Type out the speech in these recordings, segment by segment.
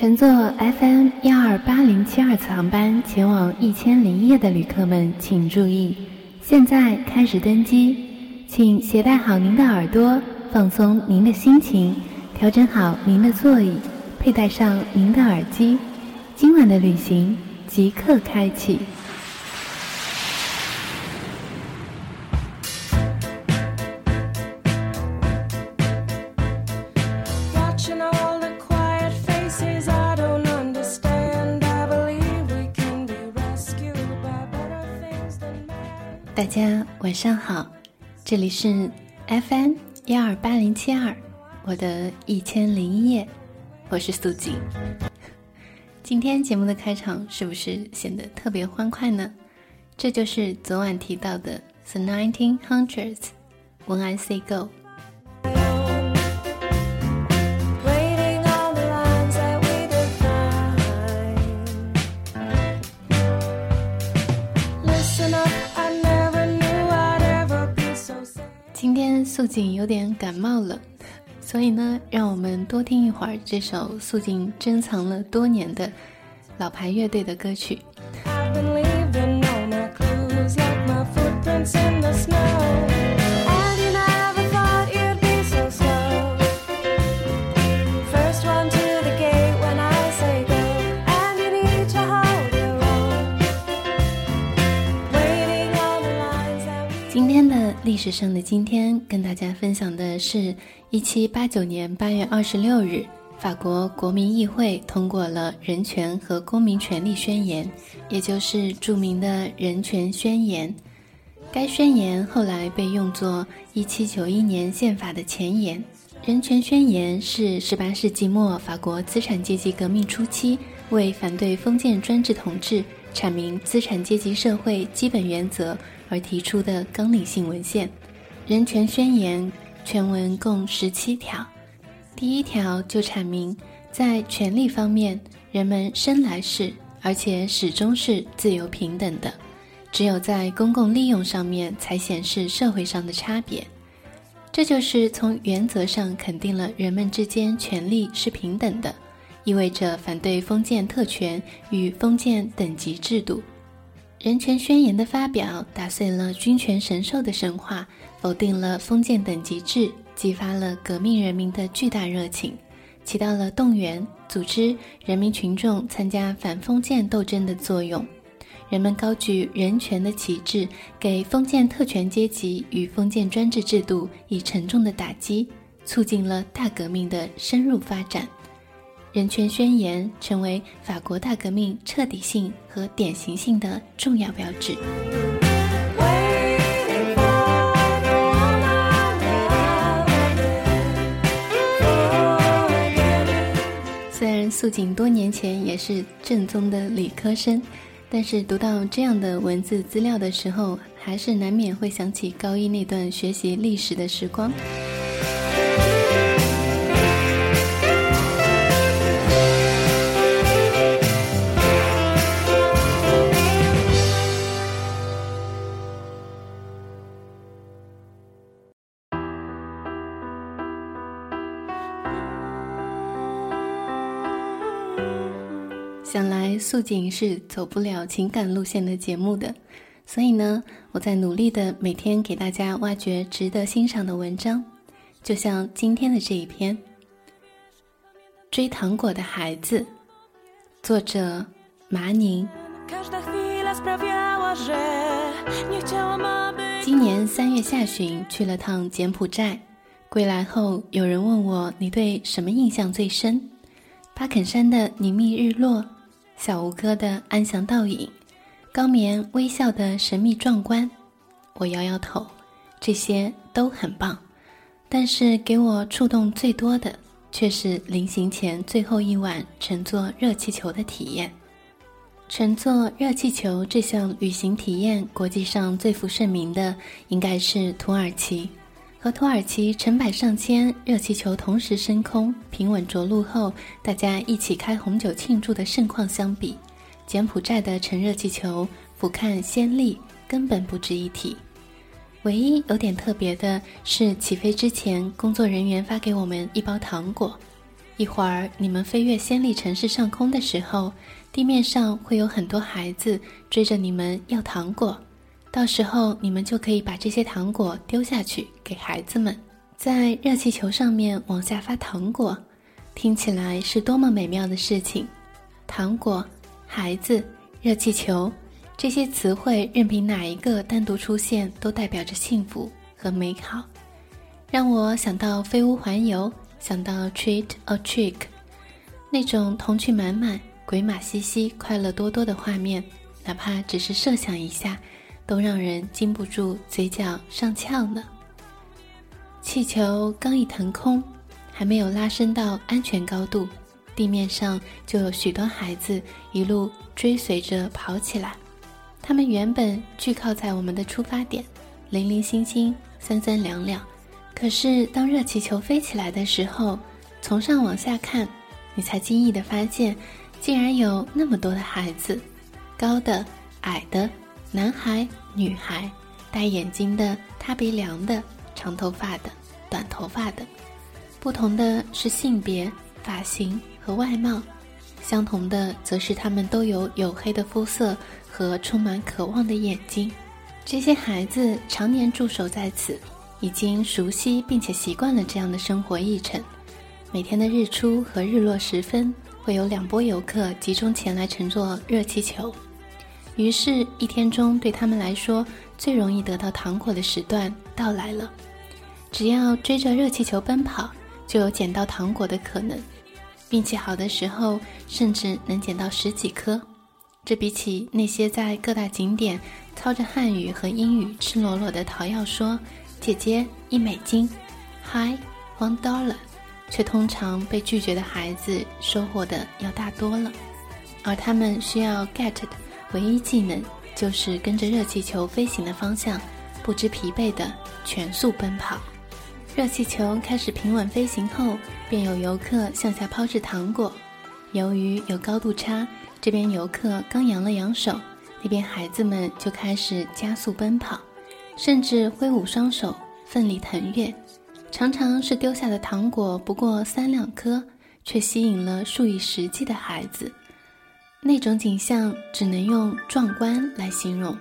乘坐 FM 幺二八零七二次航班前往一千零一夜的旅客们请注意，现在开始登机，请携带好您的耳朵，放松您的心情，调整好您的座椅，佩戴上您的耳机，今晚的旅行即刻开启。大家晚上好，这里是 FM 幺二八零七二，我的一千零一夜，我是素锦。今天节目的开场是不是显得特别欢快呢？这就是昨晚提到的 The Nineteen Hundreds When I Say Go。今天素锦有点感冒了，所以呢，让我们多听一会儿这首素锦珍藏了多年的老牌乐队的歌曲。历史上的今天，跟大家分享的是一七八九年八月二十六日，法国国民议会通过了《人权和公民权利宣言》，也就是著名的《人权宣言》。该宣言后来被用作一七九一年宪法的前言。《人权宣言》是十八世纪末法国资产阶级革命初期为反对封建专制统治、阐明资产阶级社会基本原则而提出的纲领性文献。《人权宣言》全文共十七条，第一条就阐明，在权利方面，人们生来是，而且始终是自由平等的。只有在公共利用上面才显示社会上的差别，这就是从原则上肯定了人们之间权利是平等的，意味着反对封建特权与封建等级制度。人权宣言的发表打碎了君权神授的神话，否定了封建等级制，激发了革命人民的巨大热情，起到了动员、组织人民群众参加反封建斗争的作用。人们高举人权的旗帜，给封建特权阶级与封建专制制度以沉重的打击，促进了大革命的深入发展。人权宣言成为法国大革命彻底性和典型性的重要标志。虽然素锦多年前也是正宗的理科生，但是读到这样的文字资料的时候，还是难免会想起高一那段学习历史的时光。素锦是走不了情感路线的节目的，所以呢，我在努力的每天给大家挖掘值得欣赏的文章，就像今天的这一篇《追糖果的孩子》，作者麻宁。今年三月下旬去了趟柬埔寨，归来后有人问我你对什么印象最深？巴肯山的宁密日落，小吴哥的安详倒影，高棉微笑的神秘壮观。我摇摇头，这些都很棒，但是给我触动最多的却是临行前最后一晚乘坐热气球的体验。乘坐热气球这项旅行体验，国际上最负盛名的应该是土耳其。和土耳其成百上千热气球同时升空、平稳着陆后，大家一起开红酒庆祝的盛况相比，柬埔寨的乘热气球俯瞰先例，根本不值一提。唯一有点特别的是，起飞之前，工作人员发给我们一包糖果，一会儿你们飞越暹粒城市上空的时候，地面上会有很多孩子追着你们要糖果，到时候你们就可以把这些糖果丢下去给孩子们，在热气球上面往下发糖果，听起来是多么美妙的事情！糖果、孩子、热气球，这些词汇任凭哪一个单独出现，都代表着幸福和美好，让我想到飞屋环游。想到 treat or trick，那种童趣满满、鬼马兮兮、快乐多多的画面，哪怕只是设想一下，都让人禁不住嘴角上翘呢。气球刚一腾空，还没有拉升到安全高度，地面上就有许多孩子一路追随着跑起来。他们原本聚靠在我们的出发点，零零星星、三三两两。可是，当热气球飞起来的时候，从上往下看，你才惊异地发现，竟然有那么多的孩子，高的、矮的，男孩、女孩，戴眼镜的、塌鼻梁的、长头发的、短头发的，不同的是性别、发型和外貌，相同的则是他们都有黝黑的肤色和充满渴望的眼睛。这些孩子常年驻守在此。已经熟悉并且习惯了这样的生活议程。每天的日出和日落时分，会有两波游客集中前来乘坐热气球。于是，一天中对他们来说最容易得到糖果的时段到来了。只要追着热气球奔跑，就有捡到糖果的可能。运气好的时候，甚至能捡到十几颗。这比起那些在各大景点操着汉语和英语赤裸裸的讨要说。姐姐一美金，Hi one dollar，却通常被拒绝的孩子收获的要大多了。而他们需要 get 的唯一技能，就是跟着热气球飞行的方向，不知疲惫的全速奔跑。热气球开始平稳飞行后，便有游客向下抛掷糖果。由于有高度差，这边游客刚扬了扬手，那边孩子们就开始加速奔跑。甚至挥舞双手，奋力腾跃，常常是丢下的糖果不过三两颗，却吸引了数以十计的孩子。那种景象只能用壮观来形容。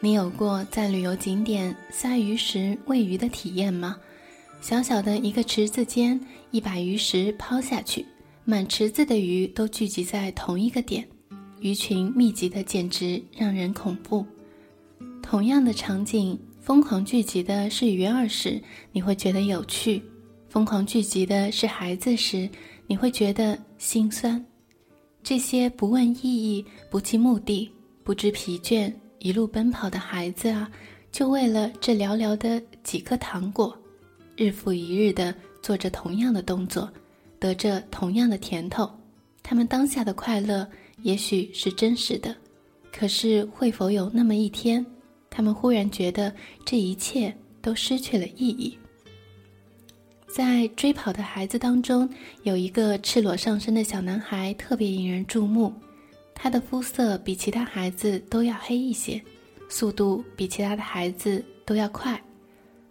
你有过在旅游景点撒鱼食喂鱼的体验吗？小小的一个池子间，一把鱼食抛下去，满池子的鱼都聚集在同一个点，鱼群密集的简直让人恐怖。同样的场景。疯狂聚集的是鱼儿时，你会觉得有趣；疯狂聚集的是孩子时，你会觉得心酸。这些不问意义、不计目的、不知疲倦、一路奔跑的孩子啊，就为了这寥寥的几颗糖果，日复一日的做着同样的动作，得着同样的甜头。他们当下的快乐也许是真实的，可是会否有那么一天？他们忽然觉得这一切都失去了意义。在追跑的孩子当中，有一个赤裸上身的小男孩特别引人注目。他的肤色比其他孩子都要黑一些，速度比其他的孩子都要快。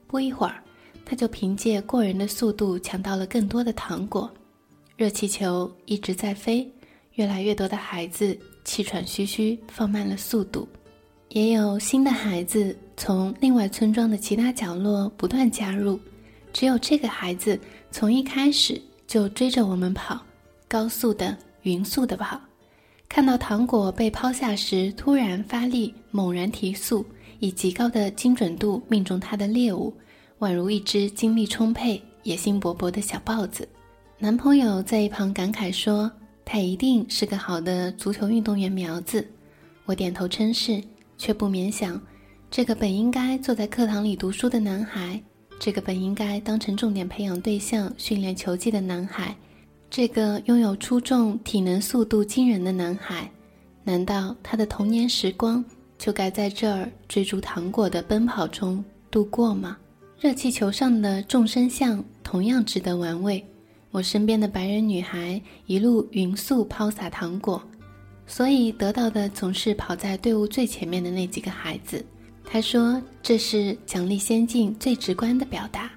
不一会儿，他就凭借过人的速度抢到了更多的糖果。热气球一直在飞，越来越多的孩子气喘吁吁，放慢了速度。也有新的孩子从另外村庄的其他角落不断加入，只有这个孩子从一开始就追着我们跑，高速的、匀速的跑。看到糖果被抛下时，突然发力，猛然提速，以极高的精准度命中他的猎物，宛如一只精力充沛、野心勃勃的小豹子。男朋友在一旁感慨说：“他一定是个好的足球运动员苗子。”我点头称是。却不免想，这个本应该坐在课堂里读书的男孩，这个本应该当成重点培养对象训练球技的男孩，这个拥有出众体能、速度惊人的男孩，难道他的童年时光就该在这儿追逐糖果的奔跑中度过吗？热气球上的众生相同样值得玩味。我身边的白人女孩一路匀速抛洒糖果。所以得到的总是跑在队伍最前面的那几个孩子。他说：“这是奖励先进最直观的表达。”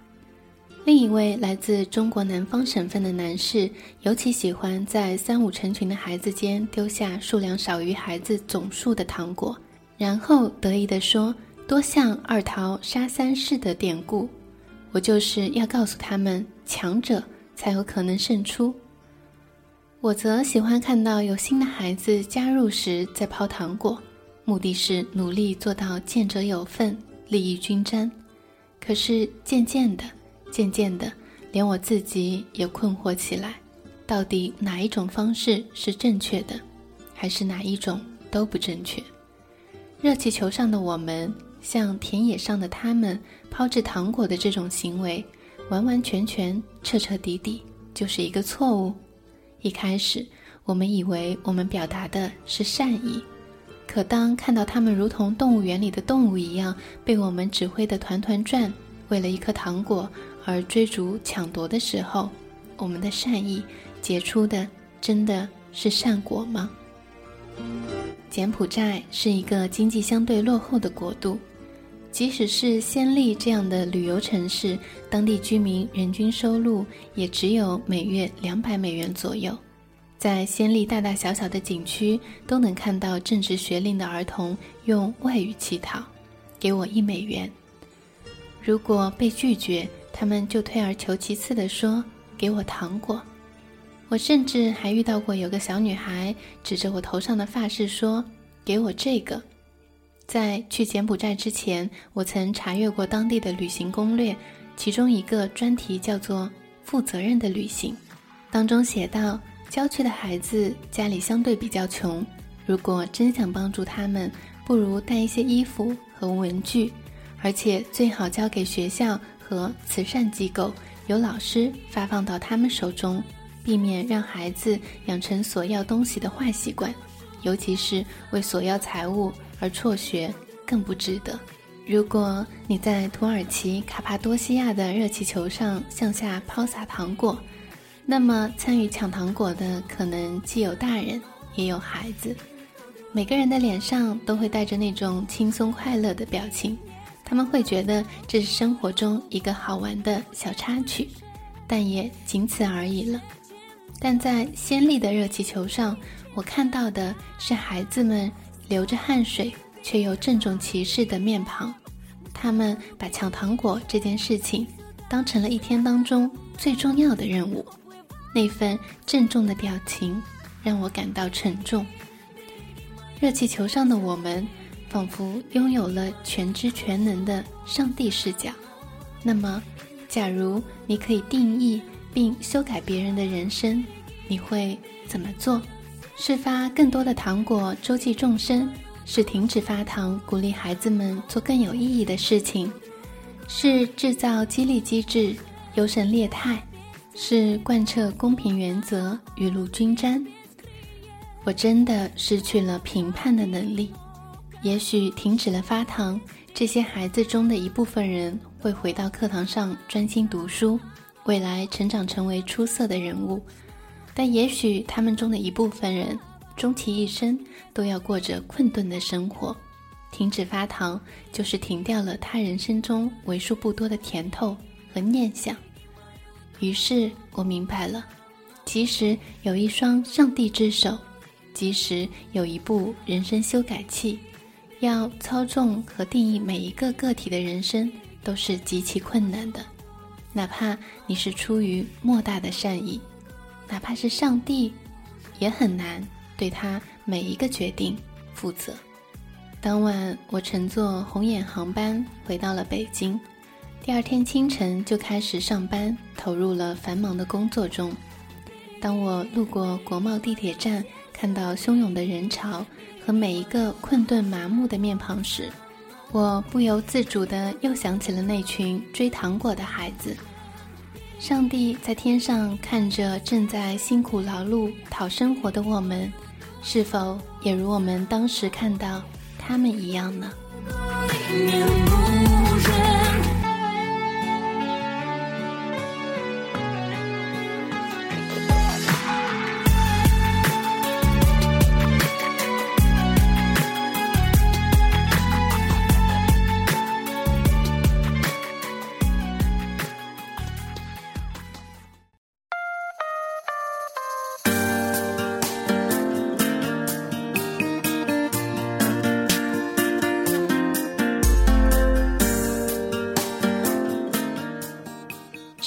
另一位来自中国南方省份的男士，尤其喜欢在三五成群的孩子间丢下数量少于孩子总数的糖果，然后得意地说：“多像二桃杀三士的典故。”我就是要告诉他们，强者才有可能胜出。我则喜欢看到有新的孩子加入时再抛糖果，目的是努力做到见者有份，利益均沾。可是渐渐的。渐渐的，连我自己也困惑起来：到底哪一种方式是正确的，还是哪一种都不正确？热气球上的我们，像田野上的他们，抛掷糖果的这种行为，完完全全、彻彻底底就是一个错误。一开始，我们以为我们表达的是善意，可当看到他们如同动物园里的动物一样，被我们指挥的团团转，为了一颗糖果。而追逐抢夺的时候，我们的善意结出的真的是善果吗？柬埔寨是一个经济相对落后的国度，即使是暹粒这样的旅游城市，当地居民人均收入也只有每月两百美元左右。在暹粒大大小小的景区，都能看到正值学龄的儿童用外语乞讨：“给我一美元。”如果被拒绝，他们就退而求其次地说：“给我糖果。”我甚至还遇到过有个小女孩指着我头上的发饰说：“给我这个。”在去柬埔寨之前，我曾查阅过当地的旅行攻略，其中一个专题叫做“负责任的旅行”，当中写道：郊区的孩子家里相对比较穷，如果真想帮助他们，不如带一些衣服和文具，而且最好交给学校。和慈善机构由老师发放到他们手中，避免让孩子养成索要东西的坏习惯，尤其是为索要财物而辍学，更不值得。如果你在土耳其卡帕多西亚的热气球上向下抛洒糖果，那么参与抢糖果的可能既有大人也有孩子，每个人的脸上都会带着那种轻松快乐的表情。他们会觉得这是生活中一个好玩的小插曲，但也仅此而已了。但在鲜丽的热气球上，我看到的是孩子们流着汗水却又郑重其事的面庞。他们把抢糖果这件事情当成了一天当中最重要的任务，那份郑重的表情让我感到沉重。热气球上的我们。仿佛拥有了全知全能的上帝视角。那么，假如你可以定义并修改别人的人生，你会怎么做？是发更多的糖果周济众生？是停止发糖，鼓励孩子们做更有意义的事情？是制造激励机制，优胜劣汰？是贯彻公平原则，雨露均沾？我真的失去了评判的能力。也许停止了发糖，这些孩子中的一部分人会回到课堂上专心读书，未来成长成为出色的人物。但也许他们中的一部分人，终其一生都要过着困顿的生活。停止发糖，就是停掉了他人生中为数不多的甜头和念想。于是我明白了，即使有一双上帝之手，即使有一部人生修改器。要操纵和定义每一个个体的人生都是极其困难的，哪怕你是出于莫大的善意，哪怕是上帝，也很难对他每一个决定负责。当晚，我乘坐红眼航班回到了北京，第二天清晨就开始上班，投入了繁忙的工作中。当我路过国贸地铁站，看到汹涌的人潮。和每一个困顿麻木的面庞时，我不由自主地又想起了那群追糖果的孩子。上帝在天上看着正在辛苦劳碌讨生活的我们，是否也如我们当时看到他们一样呢？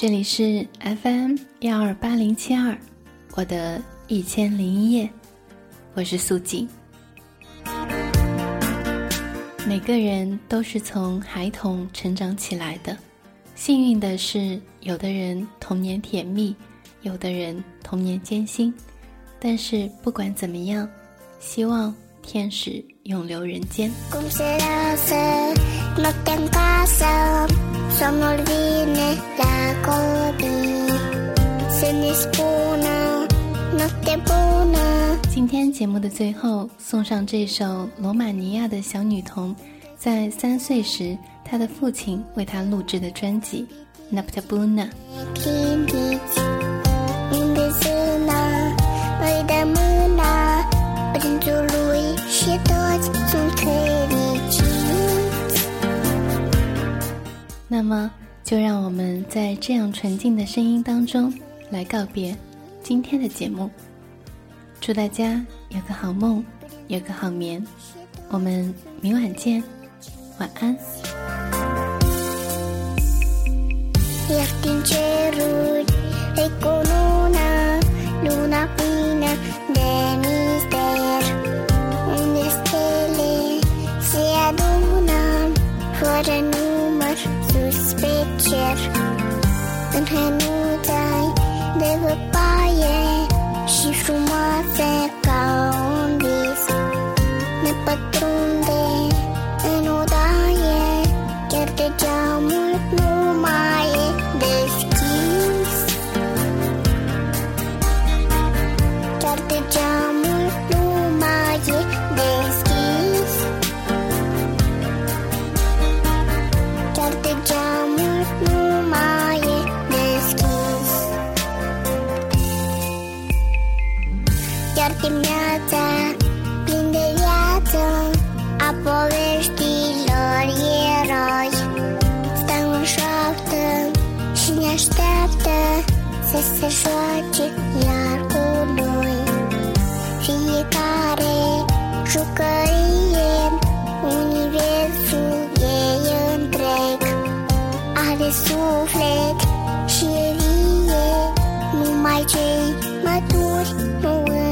这里是 FM 幺二八零七二，我的一千零一夜，我是素锦。每个人都是从孩童成长起来的，幸运的是，有的人童年甜蜜，有的人童年艰辛。但是不管怎么样，希望天使永留人间。今天节目的最后，送上这首罗马尼亚的小女童在三岁时，她的父亲为她录制的专辑《Naptabuna》。那么，就让我们在这样纯净的声音当中来告别今天的节目。祝大家有个好梦，有个好眠。我们明晚见，晚安。hand dimineața plin de viață A poveștilor eroi. Stau în șoaptă și ne așteaptă Să se joace iar cu noi. Fiecare jucărie Universul e întreg. Are suflet și e vie Numai cei maturi nu